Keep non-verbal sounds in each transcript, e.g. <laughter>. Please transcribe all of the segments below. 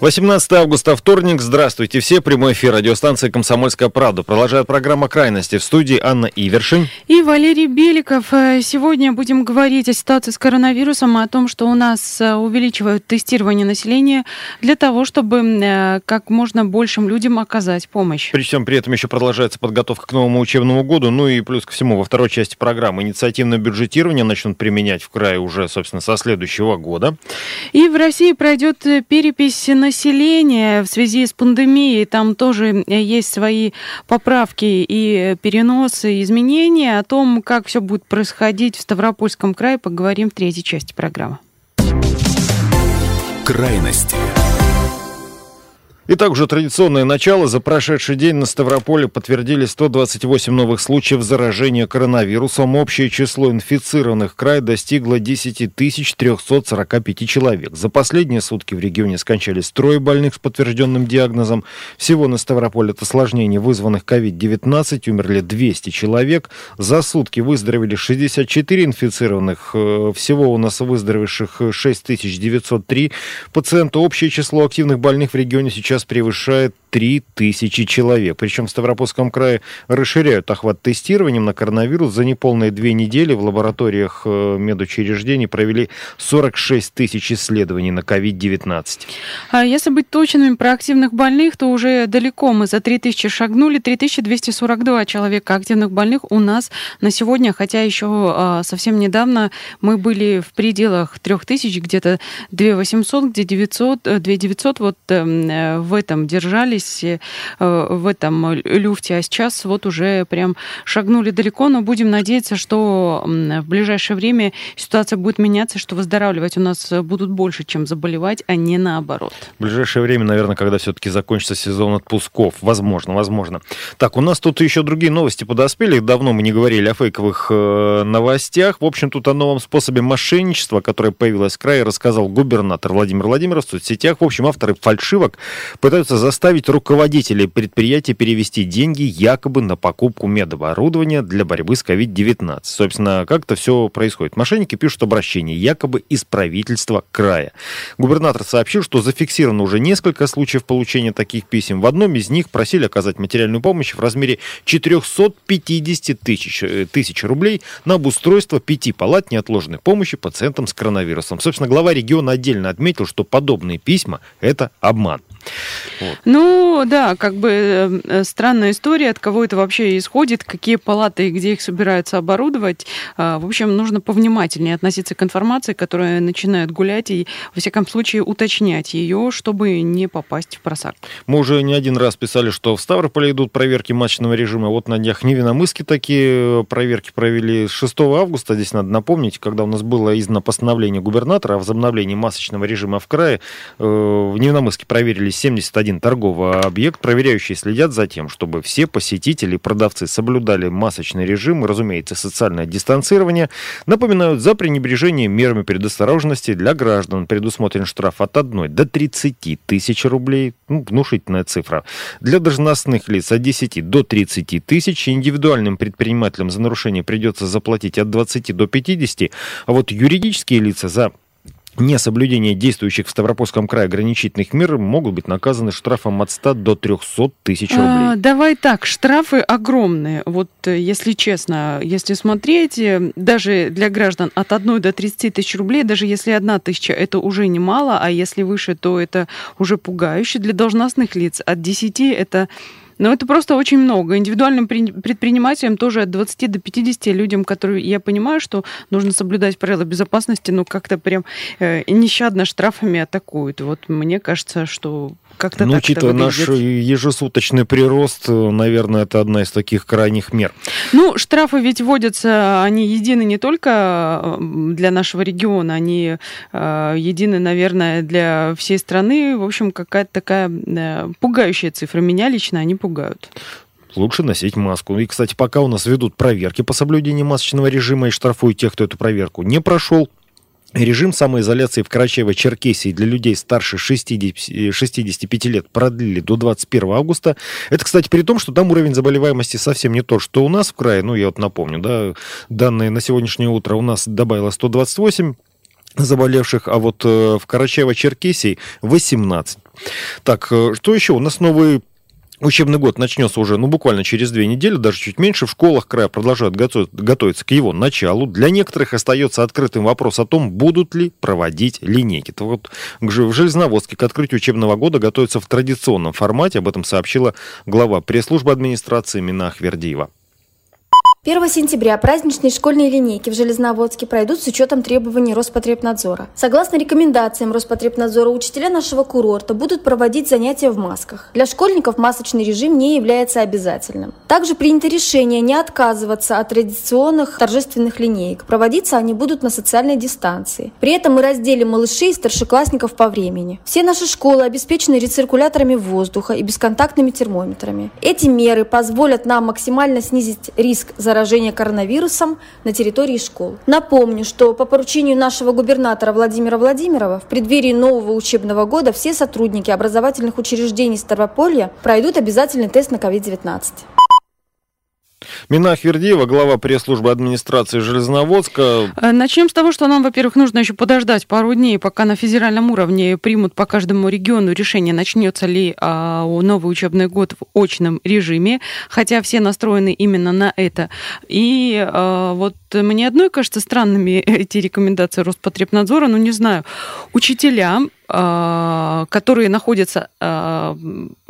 18 августа, вторник. Здравствуйте все. Прямой эфир радиостанции «Комсомольская правда». Продолжает программа «Крайности». В студии Анна Ивершин. И Валерий Беликов. Э, сегодня будем говорить о ситуации с коронавирусом, о том, что у нас э, увеличивают тестирование населения для того, чтобы э, как можно большим людям оказать помощь. Причем при этом еще продолжается подготовка к новому учебному году. Ну и плюс ко всему, во второй части программы инициативное бюджетирование начнут применять в крае уже, собственно, со следующего года. И в России пройдет перепись на населения в связи с пандемией, там тоже э, есть свои поправки и переносы, изменения. О том, как все будет происходить в Ставропольском крае, поговорим в третьей части программы. Крайности. Итак, уже традиционное начало. За прошедший день на Ставрополе подтвердили 128 новых случаев заражения коронавирусом. Общее число инфицированных край достигло 10 345 человек. За последние сутки в регионе скончались трое больных с подтвержденным диагнозом. Всего на Ставрополе от осложнений, вызванных COVID-19, умерли 200 человек. За сутки выздоровели 64 инфицированных. Э, всего у нас выздоровевших 6903 пациента. Общее число активных больных в регионе сейчас сейчас превышает 3000 человек. Причем в Ставропольском крае расширяют охват тестированием на коронавирус. За неполные две недели в лабораториях э, медучреждений провели 46 тысяч исследований на COVID-19. А если быть точными про активных больных, то уже далеко мы за 3000 шагнули. 3242 человека активных больных у нас на сегодня, хотя еще а, совсем недавно мы были в пределах 3000, где-то 2800, где 900, 2900, вот эм, э, в этом держались э, в этом люфте, а сейчас вот уже прям шагнули далеко, но будем надеяться, что в ближайшее время ситуация будет меняться, что выздоравливать у нас будут больше, чем заболевать, а не наоборот. В ближайшее время, наверное, когда все-таки закончится сезон отпусков. Возможно, возможно. Так, у нас тут еще другие новости подоспели. Давно мы не говорили о фейковых э, новостях. В общем, тут о новом способе мошенничества, которое появилось в крае, рассказал губернатор Владимир Владимиров в соцсетях. В общем, авторы фальшивок пытаются заставить руководителей предприятия перевести деньги якобы на покупку медоборудования для борьбы с COVID-19. Собственно, как это все происходит? Мошенники пишут обращение якобы из правительства края. Губернатор сообщил, что зафиксировано уже несколько случаев получения таких писем. В одном из них просили оказать материальную помощь в размере 450 тысяч, э, тысяч рублей на обустройство пяти палат неотложной помощи пациентам с коронавирусом. Собственно, глава региона отдельно отметил, что подобные письма – это обман. Вот. Ну, да, как бы э, э, странная история, от кого это вообще исходит, какие палаты и где их собираются оборудовать. Э, в общем, нужно повнимательнее относиться к информации, которая начинает гулять, и, во всяком случае, уточнять ее, чтобы не попасть в просак. Мы уже не один раз писали, что в Ставрополе идут проверки матчного режима. Вот на днях Невиномыске такие проверки провели 6 августа. Здесь надо напомнить, когда у нас было издано постановление губернатора о возобновлении масочного режима в крае, в Невиномыске проверили 71 торговый объект. Проверяющие следят за тем, чтобы все посетители и продавцы соблюдали масочный режим и, разумеется, социальное дистанцирование. Напоминают, за пренебрежение мерами предосторожности для граждан предусмотрен штраф от 1 до 30 тысяч рублей. Ну, внушительная цифра. Для должностных лиц от 10 до 30 тысяч. Индивидуальным предпринимателям за нарушение придется заплатить от 20 до 50. А вот юридические лица за несоблюдение действующих в Ставропольском крае ограничительных мер могут быть наказаны штрафом от 100 до 300 тысяч а, рублей. А, давай так, штрафы огромные. Вот э, если честно, если смотреть, э, даже для граждан от 1 до 30 тысяч рублей, даже если одна тысяча, это уже немало, а если выше, то это уже пугающе. Для должностных лиц от 10 это но это просто очень много. Индивидуальным предпринимателям тоже от 20 до 50 людям, которые, я понимаю, что нужно соблюдать правила безопасности, но как-то прям э, нещадно штрафами атакуют. Вот мне кажется, что как-то ну, так учитывая наш ежесуточный прирост, наверное, это одна из таких крайних мер. Ну, штрафы ведь вводятся, они едины не только для нашего региона, они э, едины, наверное, для всей страны. В общем, какая-то такая э, пугающая цифра. Меня лично они пугают. лучше носить маску. И, кстати, пока у нас ведут проверки по соблюдению масочного режима и штрафуют тех, кто эту проверку не прошел, Режим самоизоляции в Карачаево-Черкесии для людей старше 60, 65 лет продлили до 21 августа. Это, кстати, при том, что там уровень заболеваемости совсем не тот, что у нас в крае. Ну, я вот напомню, да, данные на сегодняшнее утро у нас добавило 128 заболевших, а вот э, в Карачаево-Черкесии 18. Так, э, что еще? У нас новый Учебный год начнется уже, ну, буквально через две недели, даже чуть меньше. В школах края продолжают готовиться к его началу. Для некоторых остается открытым вопрос о том, будут ли проводить линейки. То вот в Железноводске к открытию учебного года готовится в традиционном формате. Об этом сообщила глава пресс-службы администрации Минах Вердиева. 1 сентября праздничные школьные линейки в Железноводске пройдут с учетом требований Роспотребнадзора. Согласно рекомендациям Роспотребнадзора, учителя нашего курорта будут проводить занятия в масках. Для школьников масочный режим не является обязательным. Также принято решение не отказываться от традиционных торжественных линеек. Проводиться они будут на социальной дистанции. При этом мы разделим малышей и старшеклассников по времени. Все наши школы обеспечены рециркуляторами воздуха и бесконтактными термометрами. Эти меры позволят нам максимально снизить риск заражения заражения коронавирусом на территории школ. Напомню, что по поручению нашего губернатора Владимира Владимирова в преддверии нового учебного года все сотрудники образовательных учреждений Ставрополья пройдут обязательный тест на COVID-19. Минах Вердеева, глава пресс-службы администрации Железноводска. Э, начнем с того, что нам, во-первых, нужно еще подождать пару дней, пока на федеральном уровне примут по каждому региону решение, начнется ли а, новый учебный год в очном режиме, хотя все настроены именно на это. И а, вот мне одной кажется странными <laughs> эти рекомендации Роспотребнадзора, ну не знаю, учителям которые находятся а,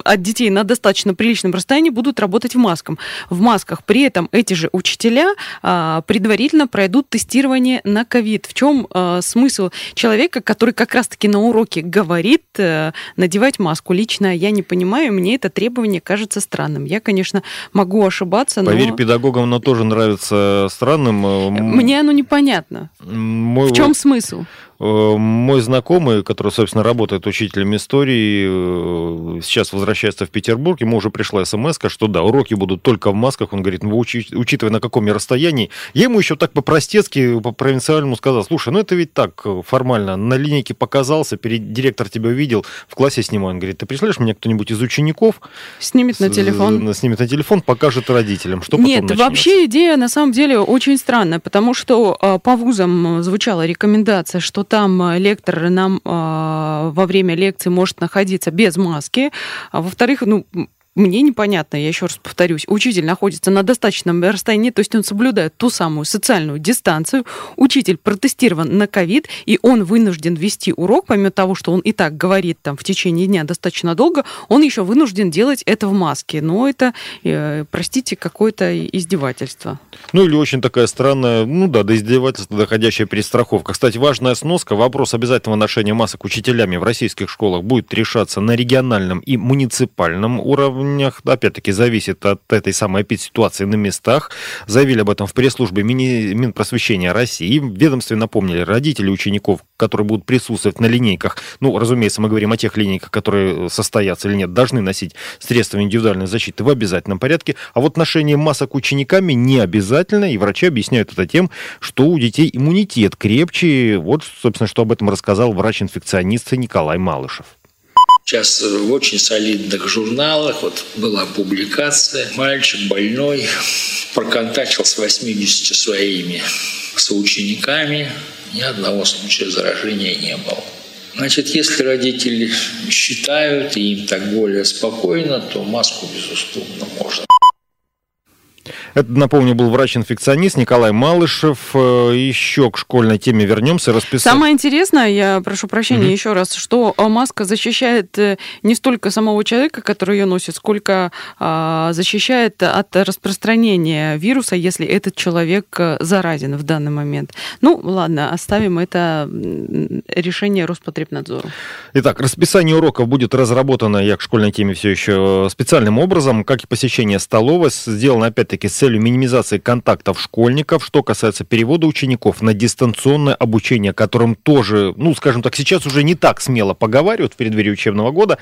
от детей на достаточно приличном расстоянии, будут работать в масках. В масках. При этом эти же учителя а, предварительно пройдут тестирование на ковид. В чем смысл человека, который как раз-таки на уроке говорит э, надевать маску? Лично я не понимаю, мне это требование кажется странным. Я, конечно, могу ошибаться, но... Поверь, педагогам оно тоже нравится странным. Мне оно непонятно. Мой... В чем смысл? Э, мой знакомый, который, собственно, работает учителем истории, э, сейчас возвращается в Петербург, ему уже пришла смс что да, уроки будут только в масках. Он говорит, ну, учи, учитывая на каком я расстоянии. Я ему еще так по-простецки, по-провинциальному сказал, слушай, ну это ведь так э, формально, на линейке показался, перед директор тебя увидел, в классе снимаю. Он говорит, ты пришлешь мне кто-нибудь из учеников? Снимет на телефон. Снимет на телефон, покажет родителям. Что Нет, начнется? вообще идея на самом деле очень странная, потому что по вузам звучала рекомендация, что там э, лектор нам э, во время лекции может находиться без маски. А во-вторых, ну, мне непонятно, я еще раз повторюсь, учитель находится на достаточном расстоянии, то есть он соблюдает ту самую социальную дистанцию, учитель протестирован на ковид, и он вынужден вести урок, помимо того, что он и так говорит там в течение дня достаточно долго, он еще вынужден делать это в маске. Но это, э, простите, какое-то издевательство. Ну или очень такая странная, ну да, до издевательства доходящая перестраховка. Кстати, важная сноска, вопрос обязательного ношения масок учителями в российских школах будет решаться на региональном и муниципальном уровне уровнях. Опять-таки, зависит от этой самой ситуации на местах. Заявили об этом в пресс-службе Мини... Минпросвещения России. В ведомстве напомнили родители учеников, которые будут присутствовать на линейках. Ну, разумеется, мы говорим о тех линейках, которые состоятся или нет, должны носить средства индивидуальной защиты в обязательном порядке. А вот ношение масок учениками не обязательно. И врачи объясняют это тем, что у детей иммунитет крепче. Вот, собственно, что об этом рассказал врач-инфекционист Николай Малышев. Сейчас в очень солидных журналах вот была публикация. Мальчик больной проконтачил с 80 своими соучениками. Ни одного случая заражения не было. Значит, если родители считают, и им так более спокойно, то маску, безусловно, можно это, напомню, был врач-инфекционист Николай Малышев. Э, еще к школьной теме вернемся. Расписать. Самое интересное, я прошу прощения mm-hmm. еще раз, что э, маска защищает э, не столько самого человека, который ее носит, сколько а, защищает от распространения вируса, если этот человек заразен в данный момент. Ну, ладно, оставим это решение Роспотребнадзору. Итак, расписание уроков будет разработано, я к школьной теме все еще специальным образом, как и посещение столовой, сделано опять-таки с целью минимизации контактов школьников. Что касается перевода учеников на дистанционное обучение, которым тоже, ну, скажем так, сейчас уже не так смело поговаривают в преддверии учебного года,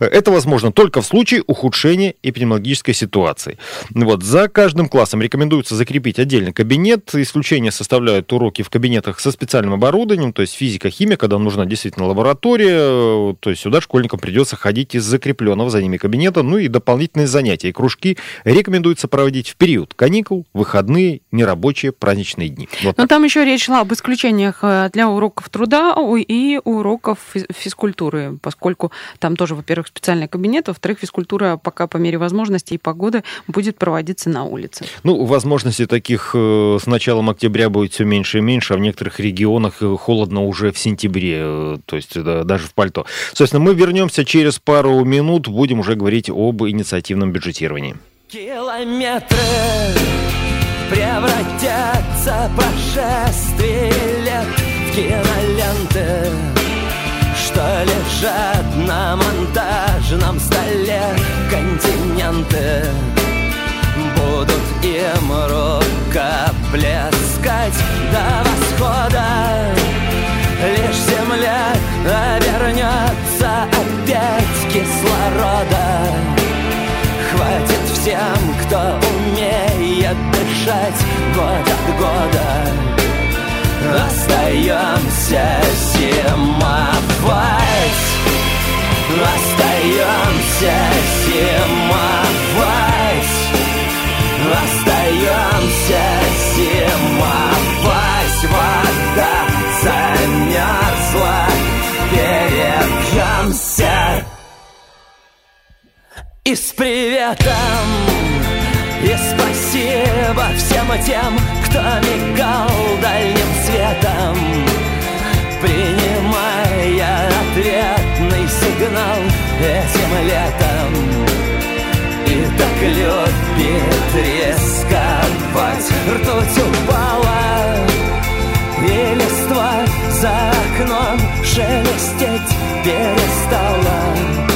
это возможно только в случае ухудшения эпидемиологической ситуации. Вот, за каждым классом рекомендуется закрепить отдельный кабинет. Исключение составляют уроки в кабинетах со специальным оборудованием, то есть физика, химия, когда нужна действительно лаборатория, то есть сюда школьникам придется ходить из закрепленного за ними кабинета, ну и дополнительные занятия и кружки рекомендуется проводить в период каникул, выходные, нерабочие, праздничные дни. Вот Но там еще речь шла об исключениях э, для уроков труда и уроков физкультуры, поскольку там тоже, во-первых, специальный кабинет, во-вторых, физкультура пока по мере возможности и погоды будет проводиться на улице. Ну, возможности таких э, с началом октября будет все меньше и меньше, а в некоторых регионах э, холодно уже в сентябре, то есть даже в пальто. Собственно, мы вернемся через пару минут, будем уже говорить об инициативном бюджетировании. Километры превратятся прошествие лет в киноленты, что лежат на монтажном столе континенты. Будут им рукоплескать до восхода. Лишь земля обернется опять кислорода. Всем, кто умеет дышать год от года. Остаемся зимовать, остаемся зимовать, остаемся зимовать. С приветом И спасибо всем тем, кто мигал дальним светом Принимая ответный сигнал этим летом. И так любит рисковать Ртуть упала и листва за окном шелестеть перестала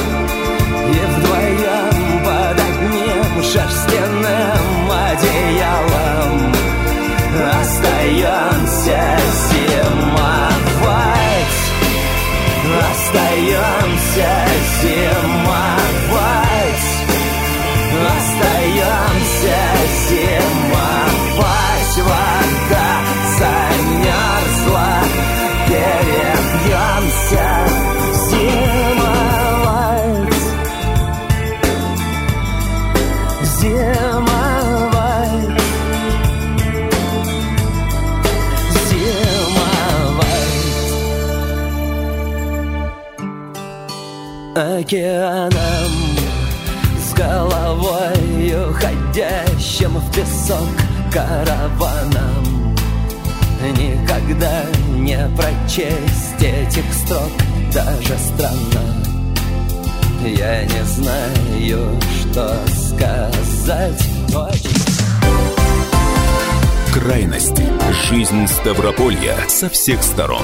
океаном С головой уходящим в песок караваном Никогда не прочесть этих строк даже странно Я не знаю, что сказать очень Крайности. Жизнь Ставрополья со всех сторон.